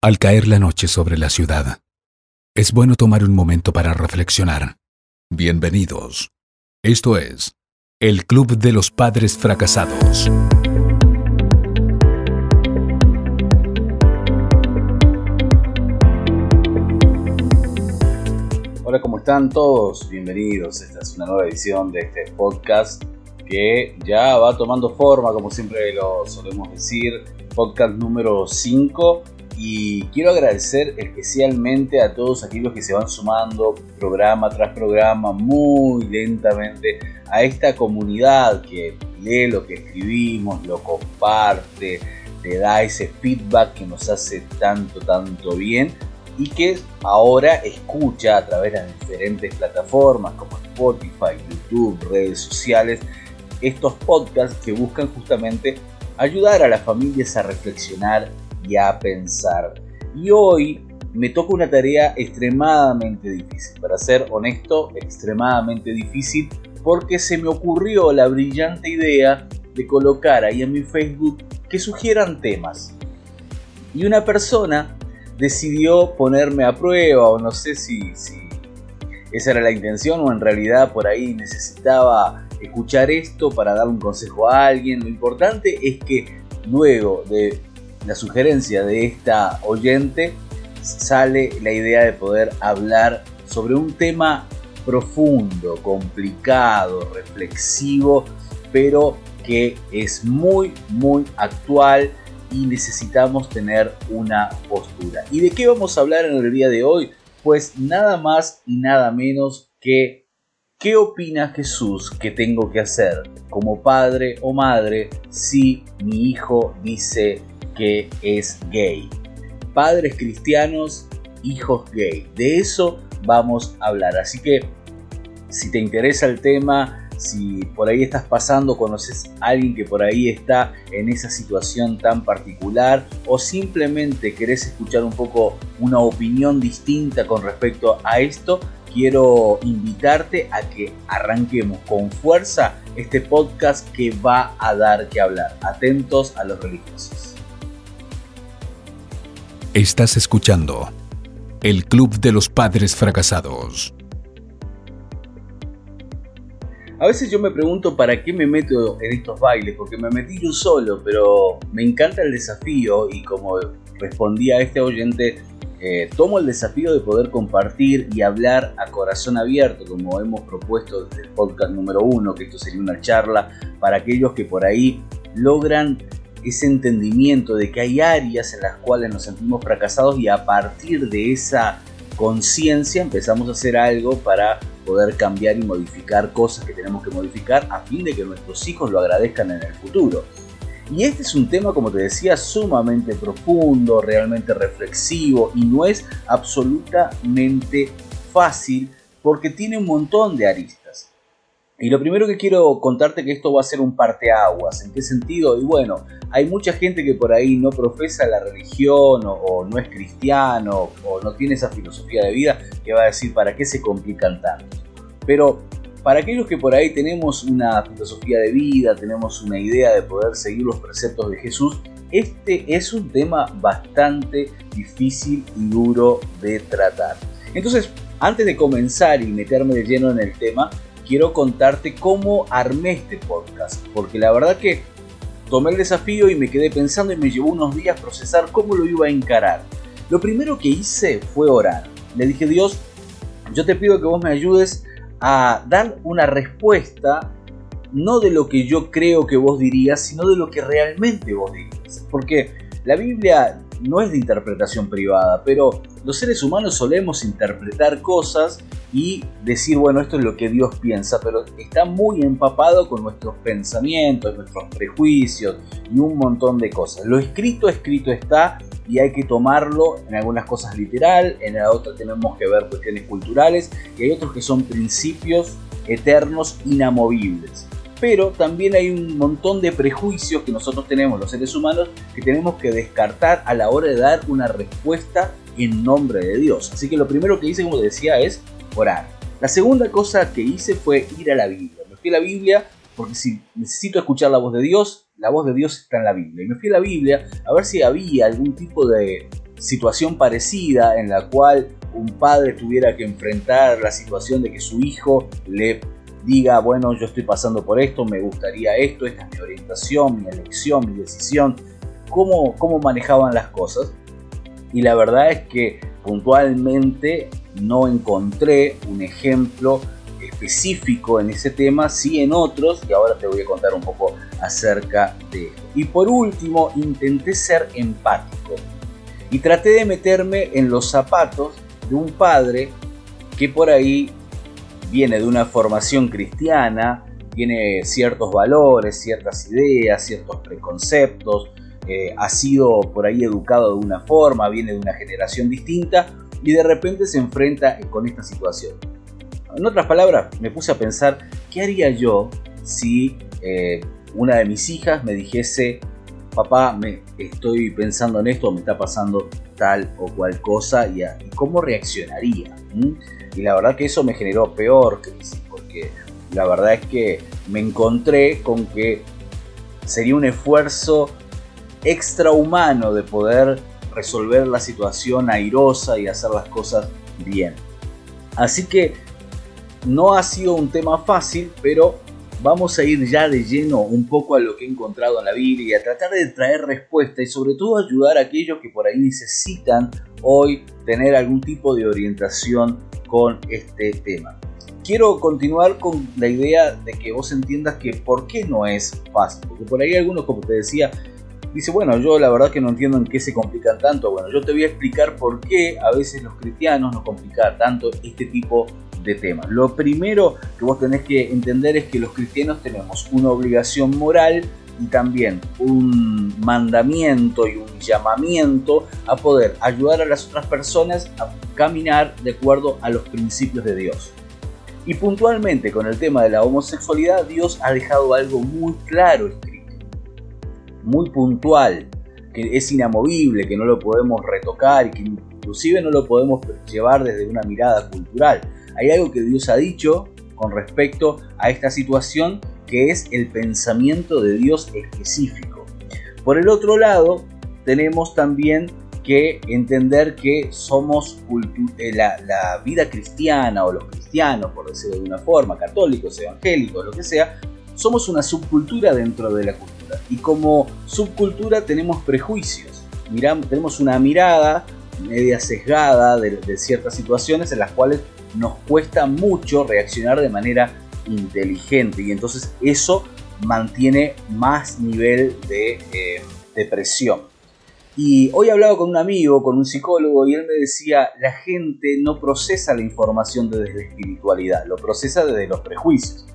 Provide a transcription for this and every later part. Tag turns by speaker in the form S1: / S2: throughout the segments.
S1: Al caer la noche sobre la ciudad, es bueno tomar un momento para reflexionar. Bienvenidos. Esto es el Club de los Padres Fracasados.
S2: Hola, ¿cómo están todos? Bienvenidos. Esta es una nueva edición de este podcast que ya va tomando forma, como siempre lo solemos decir, podcast número 5 y quiero agradecer especialmente a todos aquellos que se van sumando programa tras programa muy lentamente a esta comunidad que lee lo que escribimos, lo comparte, le da ese feedback que nos hace tanto, tanto bien y que ahora escucha a través de las diferentes plataformas como Spotify, YouTube, redes sociales, estos podcasts que buscan justamente ayudar a las familias a reflexionar a pensar. Y hoy me toca una tarea extremadamente difícil, para ser honesto, extremadamente difícil, porque se me ocurrió la brillante idea de colocar ahí en mi Facebook que sugieran temas. Y una persona decidió ponerme a prueba, o no sé si, si esa era la intención, o en realidad por ahí necesitaba escuchar esto para dar un consejo a alguien. Lo importante es que luego de la sugerencia de esta oyente sale la idea de poder hablar sobre un tema profundo, complicado, reflexivo, pero que es muy, muy actual y necesitamos tener una postura. ¿Y de qué vamos a hablar en el día de hoy? Pues nada más y nada menos que ¿qué opina Jesús que tengo que hacer como padre o madre si mi hijo dice que es gay. Padres cristianos, hijos gay. De eso vamos a hablar. Así que si te interesa el tema, si por ahí estás pasando, conoces a alguien que por ahí está en esa situación tan particular o simplemente querés escuchar un poco una opinión distinta con respecto a esto, quiero invitarte a que arranquemos con fuerza este podcast que va a dar que hablar. Atentos a los religiosos.
S1: Estás escuchando el Club de los Padres Fracasados.
S2: A veces yo me pregunto para qué me meto en estos bailes, porque me metí yo solo, pero me encanta el desafío y como respondí a este oyente, eh, tomo el desafío de poder compartir y hablar a corazón abierto, como hemos propuesto desde el podcast número uno, que esto sería una charla para aquellos que por ahí logran ese entendimiento de que hay áreas en las cuales nos sentimos fracasados y a partir de esa conciencia empezamos a hacer algo para poder cambiar y modificar cosas que tenemos que modificar a fin de que nuestros hijos lo agradezcan en el futuro. Y este es un tema, como te decía, sumamente profundo, realmente reflexivo y no es absolutamente fácil porque tiene un montón de aristas. Y lo primero que quiero contarte que esto va a ser un parteaguas. ¿En qué sentido? Y bueno, hay mucha gente que por ahí no profesa la religión o, no es cristiano o no tiene esa filosofía de vida que va a decir para qué se complican tanto. Pero para aquellos que por ahí tenemos una filosofía de vida, tenemos una idea de poder seguir los preceptos de Jesús, este es un tema bastante difícil y duro de tratar. Entonces, antes de comenzar y meterme de lleno en el tema, quiero contarte cómo armé este podcast, porque la verdad que Tomé el desafío y me quedé pensando y me llevó unos días procesar cómo lo iba a encarar. Lo primero que hice fue orar. Le dije, Dios, yo te pido que vos me ayudes a dar una respuesta no de lo que yo creo que vos dirías, sino de lo que realmente vos dirías. Porque la Biblia no es de interpretación privada, pero los seres humanos solemos interpretar cosas y decir, bueno, esto es lo que Dios piensa, pero está muy empapado con nuestros pensamientos, nuestros prejuicios y un montón de cosas. Lo escrito, escrito está y hay que tomarlo en algunas cosas literal, en la otra tenemos que ver cuestiones culturales y hay otros que son principios eternos, inamovibles pero también hay un montón de prejuicios que nosotros tenemos los seres humanos que tenemos que descartar a la hora de dar una respuesta en nombre de Dios. Así que lo primero que hice, como decía, es orar. La segunda cosa que hice fue ir a la Biblia. Me fui a la Biblia porque si necesito escuchar la voz de Dios, la voz de Dios está en la Biblia. Y me fui a la Biblia a ver si había algún tipo de situación parecida en la cual un padre tuviera que enfrentar la situación de que su hijo le diga, bueno, yo estoy pasando por esto, me gustaría esto, esta es mi orientación, mi elección, mi decisión, cómo, cómo manejaban las cosas. Y la verdad es que puntualmente no encontré un ejemplo específico en ese tema, sí en otros, y ahora te voy a contar un poco acerca de esto. Y por último, intenté ser empático y traté de meterme en los zapatos de un padre que por ahí viene de una formación cristiana, tiene ciertos valores, ciertas ideas, ciertos preconceptos, eh, ha sido por ahí educado de una forma, viene de una generación distinta y de repente se enfrenta con esta situación. En otras palabras, me puse a pensar, ¿qué haría yo si eh, una de mis hijas me dijese, papá, me estoy pensando en esto, me está pasando tal o cual cosa, y, cómo reaccionaría? Y la verdad que eso me generó peor crisis, porque la verdad es que me encontré con que sería un esfuerzo extrahumano de poder resolver la situación airosa y hacer las cosas bien. Así que no ha sido un tema fácil, pero vamos a ir ya de lleno un poco a lo que he encontrado en la Biblia a tratar de traer respuesta y sobre todo ayudar a aquellos que por ahí necesitan hoy tener algún tipo de orientación con este tema. Quiero continuar con la idea de que vos entiendas que por qué no es fácil, porque por ahí algunos, como te decía, dice, bueno, yo la verdad que no entiendo en qué se complican tanto. Bueno, yo te voy a explicar por qué a veces los cristianos nos complican tanto este tipo de temas. Lo primero que vos tenés que entender es que los cristianos tenemos una obligación moral y también un mandamiento y un llamamiento a poder ayudar a las otras personas a caminar de acuerdo a los principios de Dios. Y puntualmente con el tema de la homosexualidad, Dios ha dejado algo muy claro escrito, muy puntual, que es inamovible, que no lo podemos retocar y que inclusive no lo podemos llevar desde una mirada cultural. Hay algo que Dios ha dicho con respecto a esta situación que es el pensamiento de Dios específico. Por el otro lado, tenemos también que entender que somos eh, la, la, vida cristiana o los cristianos, por decirlo de una forma, católicos, evangélicos, lo que sea, somos una subcultura dentro de la cultura. Y como subcultura tenemos prejuicios, miramos, tenemos una mirada media sesgada de, de ciertas situaciones en las cuales nos cuesta mucho reaccionar de manera inteligente y entonces eso mantiene más nivel de eh, depresión. Y hoy he hablado con un amigo, con un psicólogo, y él me decía, la gente no procesa la información desde la espiritualidad, lo procesa desde los prejuicios.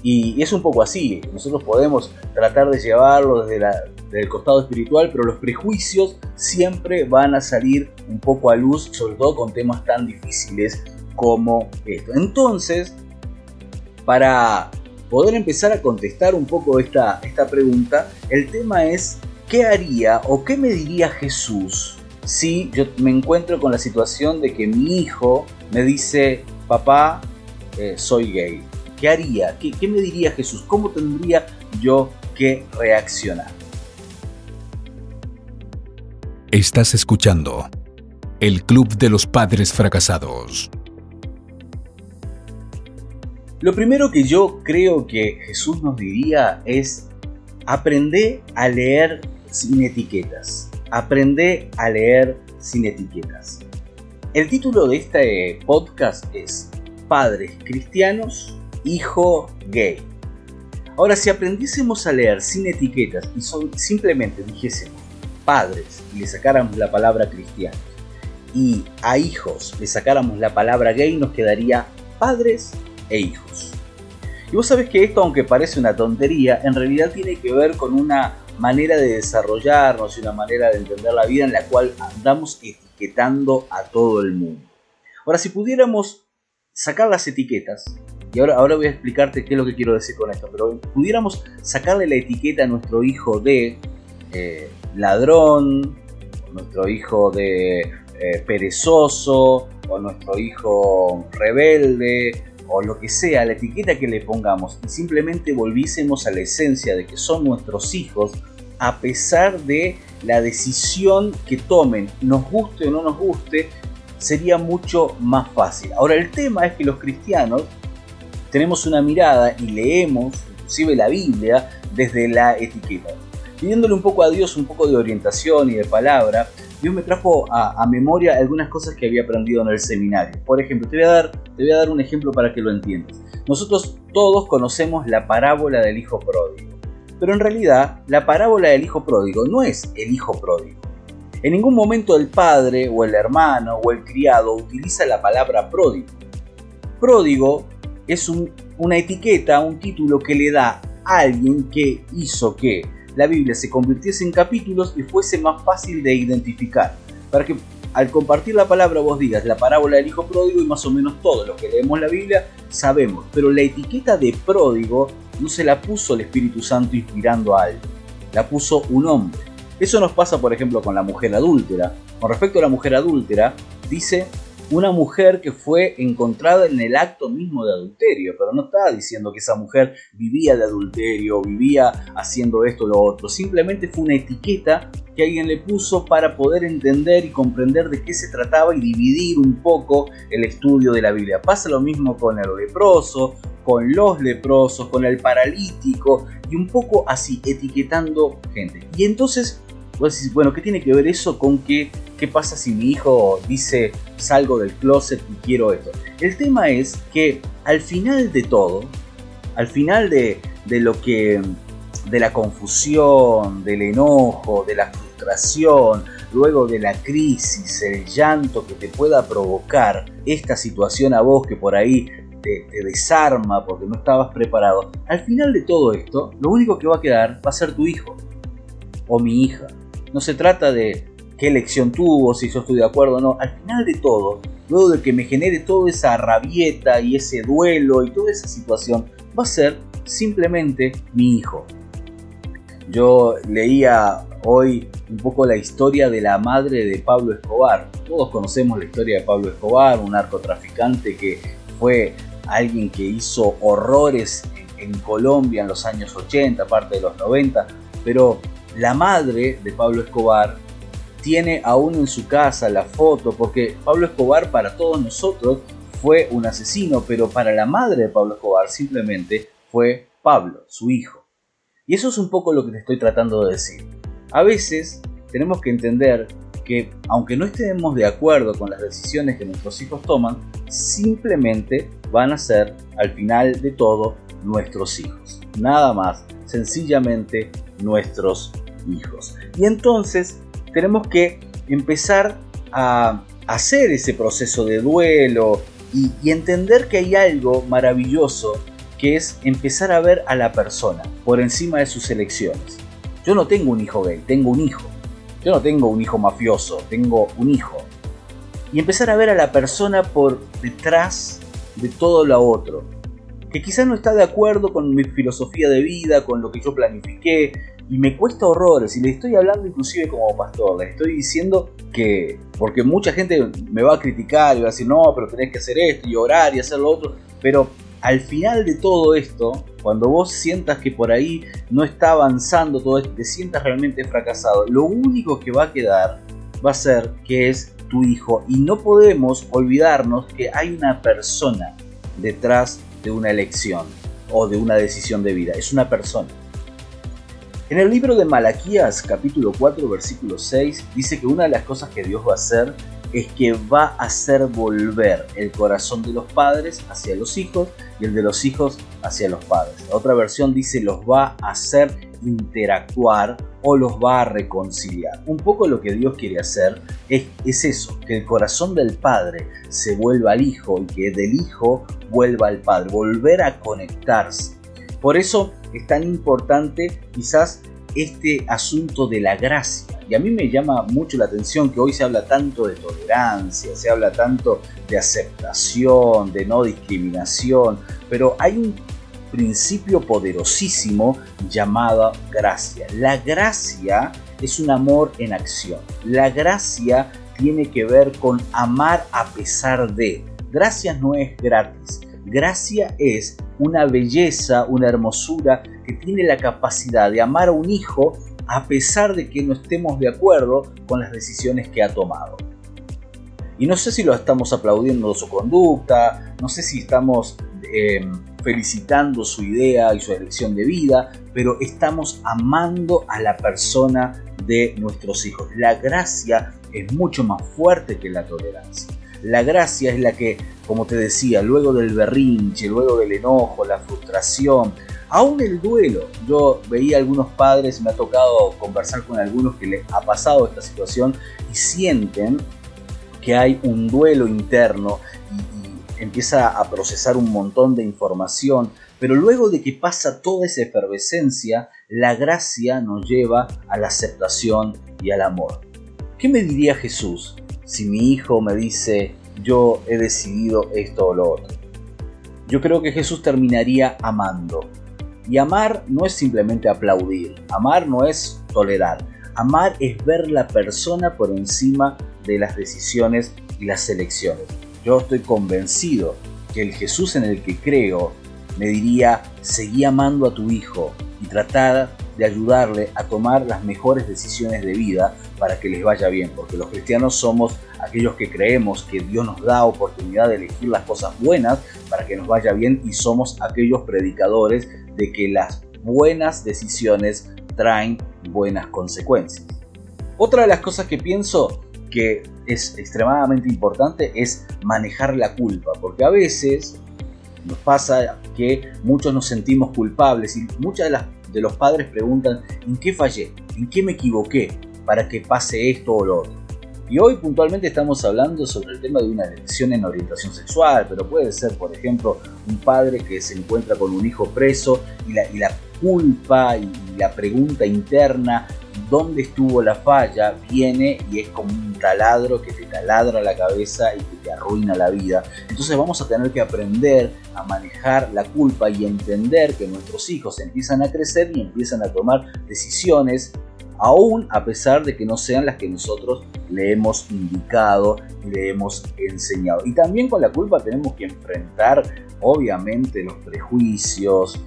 S2: Y es un poco así, nosotros podemos tratar de llevarlo desde, desde, el costado espiritual, pero los prejuicios siempre van a salir un poco a luz, sobre todo con temas tan difíciles como esto. Entonces, para poder empezar a contestar un poco esta, esta pregunta, el tema es, ¿qué haría o qué me diría Jesús si yo me encuentro con la situación de que mi hijo me dice, papá, eh, soy gay? ¿Qué haría? ¿Qué, ¿Qué me diría Jesús? ¿Cómo tendría yo que reaccionar?
S1: Estás escuchando el Club de los Padres Fracasados.
S2: Lo primero que yo creo que Jesús nos diría es aprende a leer sin etiquetas. Aprende a leer sin etiquetas. El título de este podcast es Padres cristianos, hijo gay. Ahora, si aprendiésemos a leer sin etiquetas y simplemente dijésemos padres y le sacáramos la palabra cristiano y a hijos le sacáramos la palabra gay, nos quedaría padres e hijos. Y vos sabés que esto, aunque parece una tontería, en realidad tiene que ver con una manera de desarrollarnos y una manera de entender la vida en la cual andamos etiquetando a todo el mundo. Ahora, si pudiéramos sacar las etiquetas, y ahora, ahora voy a explicarte qué es lo que quiero decir con esto, pero pudiéramos sacarle la etiqueta a nuestro hijo de eh, ladrón, nuestro hijo de eh, perezoso, o nuestro hijo rebelde, o lo que sea, la etiqueta que le pongamos, y simplemente volviésemos a la esencia de que son nuestros hijos, a pesar de la decisión que tomen, nos guste o no nos guste, sería mucho más fácil. Ahora el tema es que los cristianos tenemos una mirada y leemos inclusive la Biblia desde la etiqueta. Pidiéndole un poco a Dios un poco de orientación y de palabra, Dios me trajo a, memoria algunas cosas que había aprendido en el seminario. Por ejemplo, te voy, a dar, un ejemplo para que lo entiendas. Nosotros todos conocemos la parábola del hijo pródigo. Pero en realidad, la parábola del hijo pródigo no es el hijo pródigo. En ningún momento el padre o el hermano o el criado utiliza la palabra pródigo. Pródigo es una etiqueta, un título que le da a alguien que hizo que la Biblia se convirtiese en capítulos y fuese más fácil de identificar. Para que al compartir la palabra vos digas la parábola del hijo pródigo y más o menos todos los que leemos la Biblia sabemos. Pero la etiqueta de pródigo no se la puso el Espíritu Santo inspirando a alguien, la puso un hombre. Eso nos pasa, por ejemplo, con la mujer adúltera. Con respecto a la mujer adúltera, dice una mujer que fue encontrada en el acto mismo de adulterio, pero no está diciendo que esa mujer vivía de adulterio, vivía haciendo esto o lo otro, simplemente fue una etiqueta que alguien le puso para poder entender y comprender de qué se trataba y dividir un poco el estudio de la Biblia. Pasa lo mismo con el leproso, con los leprosos, con el paralítico y un poco así, etiquetando gente. Y entonces bueno, ¿qué tiene que ver eso con qué, qué pasa si mi hijo dice salgo del closet y quiero esto? El tema es que al final de todo, al final de, de lo que, de la confusión, del enojo, de la frustración, luego de la crisis, el llanto que te pueda provocar esta situación a vos que por ahí te, desarma porque no estabas preparado, al final de todo esto, lo único que va a quedar va a ser tu hijo o mi hija. No se trata de qué elección tuvo, si yo estoy de acuerdo o no. Al final de todo, luego de que me genere toda esa rabieta y ese duelo y toda esa situación, va a ser simplemente mi hijo. Yo leía hoy un poco la historia de la madre de Pablo Escobar. Todos conocemos la historia de Pablo Escobar, un narcotraficante que fue alguien que hizo horrores en Colombia en los años 80, parte de los 90, pero la madre de Pablo Escobar tiene aún en su casa la foto, porque Pablo Escobar para todos nosotros fue un asesino, pero para la madre de Pablo Escobar simplemente fue Pablo, su hijo. Y eso es un poco lo que te estoy tratando de decir. A veces tenemos que entender que aunque no estemos de acuerdo con las decisiones que nuestros hijos toman, simplemente van a ser al final de todo nuestros hijos. Nada más, sencillamente nuestros hijos. Y entonces tenemos que empezar a hacer ese proceso de duelo y, entender que hay algo maravilloso que es empezar a ver a la persona por encima de sus elecciones. Yo no tengo un hijo gay, tengo un hijo. Yo no tengo un hijo mafioso, tengo un hijo. Y empezar a ver a la persona por detrás de todo lo otro. Que quizás no está de acuerdo con mi filosofía de vida, con lo que yo planifiqué, y me cuesta horrores y le estoy hablando inclusive como pastor, le estoy diciendo que, porque mucha gente me va a criticar y va a decir, no, pero tenés que hacer esto y orar y hacer lo otro, pero al final de todo esto, cuando vos sientas que por ahí no está avanzando todo esto, te sientas realmente fracasado, lo único que va a quedar va a ser que es tu hijo y no podemos olvidarnos que hay una persona detrás de una elección o de una decisión de vida, es una persona. En el libro de Malaquías capítulo 4 versículo 6 dice que una de las cosas que Dios va a hacer es que va a hacer volver el corazón de los padres hacia los hijos y el de los hijos hacia los padres. La otra versión dice los va a hacer interactuar o los va a reconciliar. Un poco lo que Dios quiere hacer es, es eso, que el corazón del padre se vuelva al hijo y que del hijo vuelva al padre, volver a conectarse. Por eso es tan importante quizás este asunto de la gracia. Y a mí me llama mucho la atención que hoy se habla tanto de tolerancia, se habla tanto de aceptación, de no discriminación, pero hay un principio poderosísimo llamado gracia. La gracia es un amor en acción. La gracia tiene que ver con amar a pesar de. Gracia no es gratis. Gracia es una belleza, una hermosura que tiene la capacidad de amar a un hijo a pesar de que no estemos de acuerdo con las decisiones que ha tomado. Y no sé si lo estamos aplaudiendo su conducta, no sé si estamos eh, felicitando su idea y su elección de vida, pero estamos amando a la persona de nuestros hijos. La gracia es mucho más fuerte que la tolerancia. La gracia es la que, como te decía, luego del berrinche, luego del enojo, la frustración, aún el duelo. Yo veía algunos padres, me ha tocado conversar con algunos que les ha pasado esta situación y sienten que hay un duelo interno y, y empieza a procesar un montón de información, pero luego de que pasa toda esa efervescencia, la gracia nos lleva a la aceptación y al amor. ¿Qué me diría Jesús si mi hijo me dice, yo he decidido esto o lo otro. Yo creo que Jesús terminaría amando. Y amar no es simplemente aplaudir, amar no es tolerar, amar es ver la persona por encima de las decisiones y las elecciones. Yo estoy convencido que el Jesús en el que creo me diría, seguí amando a tu hijo y tratar de ayudarle a tomar las mejores decisiones de vida para que les vaya bien, porque los cristianos somos aquellos que creemos que Dios nos da oportunidad de elegir las cosas buenas para que nos vaya bien y somos aquellos predicadores de que las buenas decisiones traen buenas consecuencias. Otra de las cosas que pienso que es extremadamente importante es manejar la culpa, porque a veces nos pasa que muchos nos sentimos culpables y muchas de, las, de los padres preguntan ¿en qué fallé? ¿En qué me equivoqué para que pase esto o lo otro? Y hoy puntualmente estamos hablando sobre el tema de una elección en orientación sexual, pero puede ser, por ejemplo, un padre que se encuentra con un hijo preso y la, y la culpa y la pregunta interna, ¿dónde estuvo la falla? Viene y es como un taladro que te taladra la cabeza y que te arruina la vida. Entonces vamos a tener que aprender a manejar la culpa y entender que nuestros hijos empiezan a crecer y empiezan a tomar decisiones aún a pesar de que no sean las que nosotros le hemos indicado y le hemos enseñado. Y también con la culpa tenemos que enfrentar, obviamente, los prejuicios,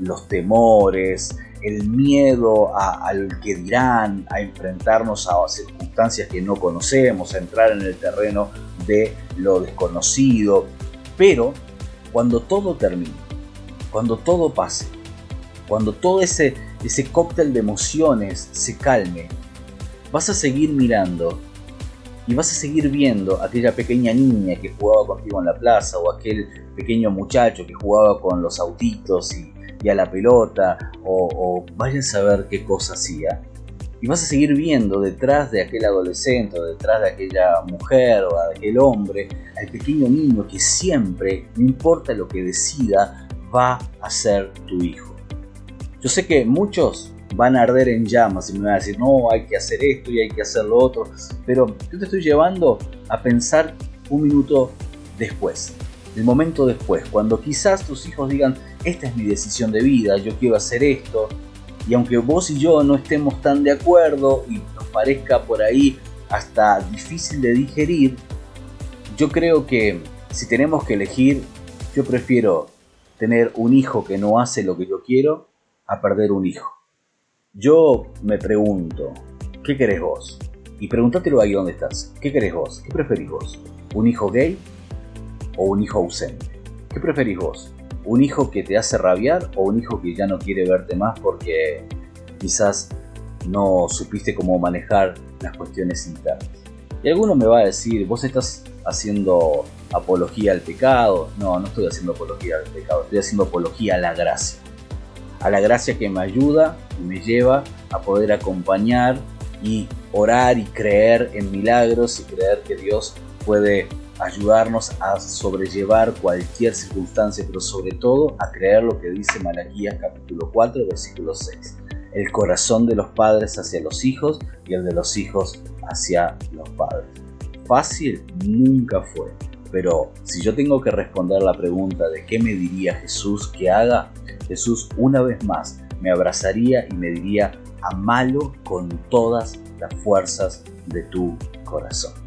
S2: los temores, el miedo al que dirán, a enfrentarnos a circunstancias que no conocemos, a entrar en el terreno de lo desconocido. Pero cuando todo termine, cuando todo pase, cuando todo ese ese cóctel de emociones se calme, vas a seguir mirando y vas a seguir viendo aquella pequeña niña que jugaba contigo en la plaza o aquel pequeño muchacho que jugaba con los autitos y, a la pelota o, o vayan a saber qué cosa hacía. Y vas a seguir viendo detrás de aquel adolescente o detrás de aquella mujer o de aquel hombre al pequeño niño que siempre, no importa lo que decida, va a ser tu hijo. Yo sé que muchos van a arder en llamas y me van a decir, no, hay que hacer esto y hay que hacer lo otro, pero yo te estoy llevando a pensar un minuto después, el momento después, cuando quizás tus hijos digan, esta es mi decisión de vida, yo quiero hacer esto, y aunque vos y yo no estemos tan de acuerdo y nos parezca por ahí hasta difícil de digerir, yo creo que si tenemos que elegir, yo prefiero tener un hijo que no hace lo que yo quiero a perder un hijo. Yo me pregunto, ¿qué querés vos? Y pregúntatelo ahí donde estás. ¿Qué querés vos? ¿Qué preferís vos? ¿Un hijo gay o un hijo ausente? ¿Qué preferís vos? ¿Un hijo que te hace rabiar o un hijo que ya no quiere verte más porque quizás no supiste cómo manejar las cuestiones internas? Y alguno me va a decir, vos estás haciendo apología al pecado. No, no estoy haciendo apología al pecado, estoy haciendo apología a la gracia a la gracia que me ayuda y me lleva a poder acompañar y orar y creer en milagros y creer que Dios puede ayudarnos a sobrellevar cualquier circunstancia, pero sobre todo a creer lo que dice Malaquías capítulo 4, versículo 6. El corazón de los padres hacia los hijos y el de los hijos hacia los padres. Fácil nunca fue, pero si yo tengo que responder la pregunta de qué me diría Jesús que haga, Jesús una vez más me abrazaría y me diría, amalo con todas las fuerzas de tu corazón.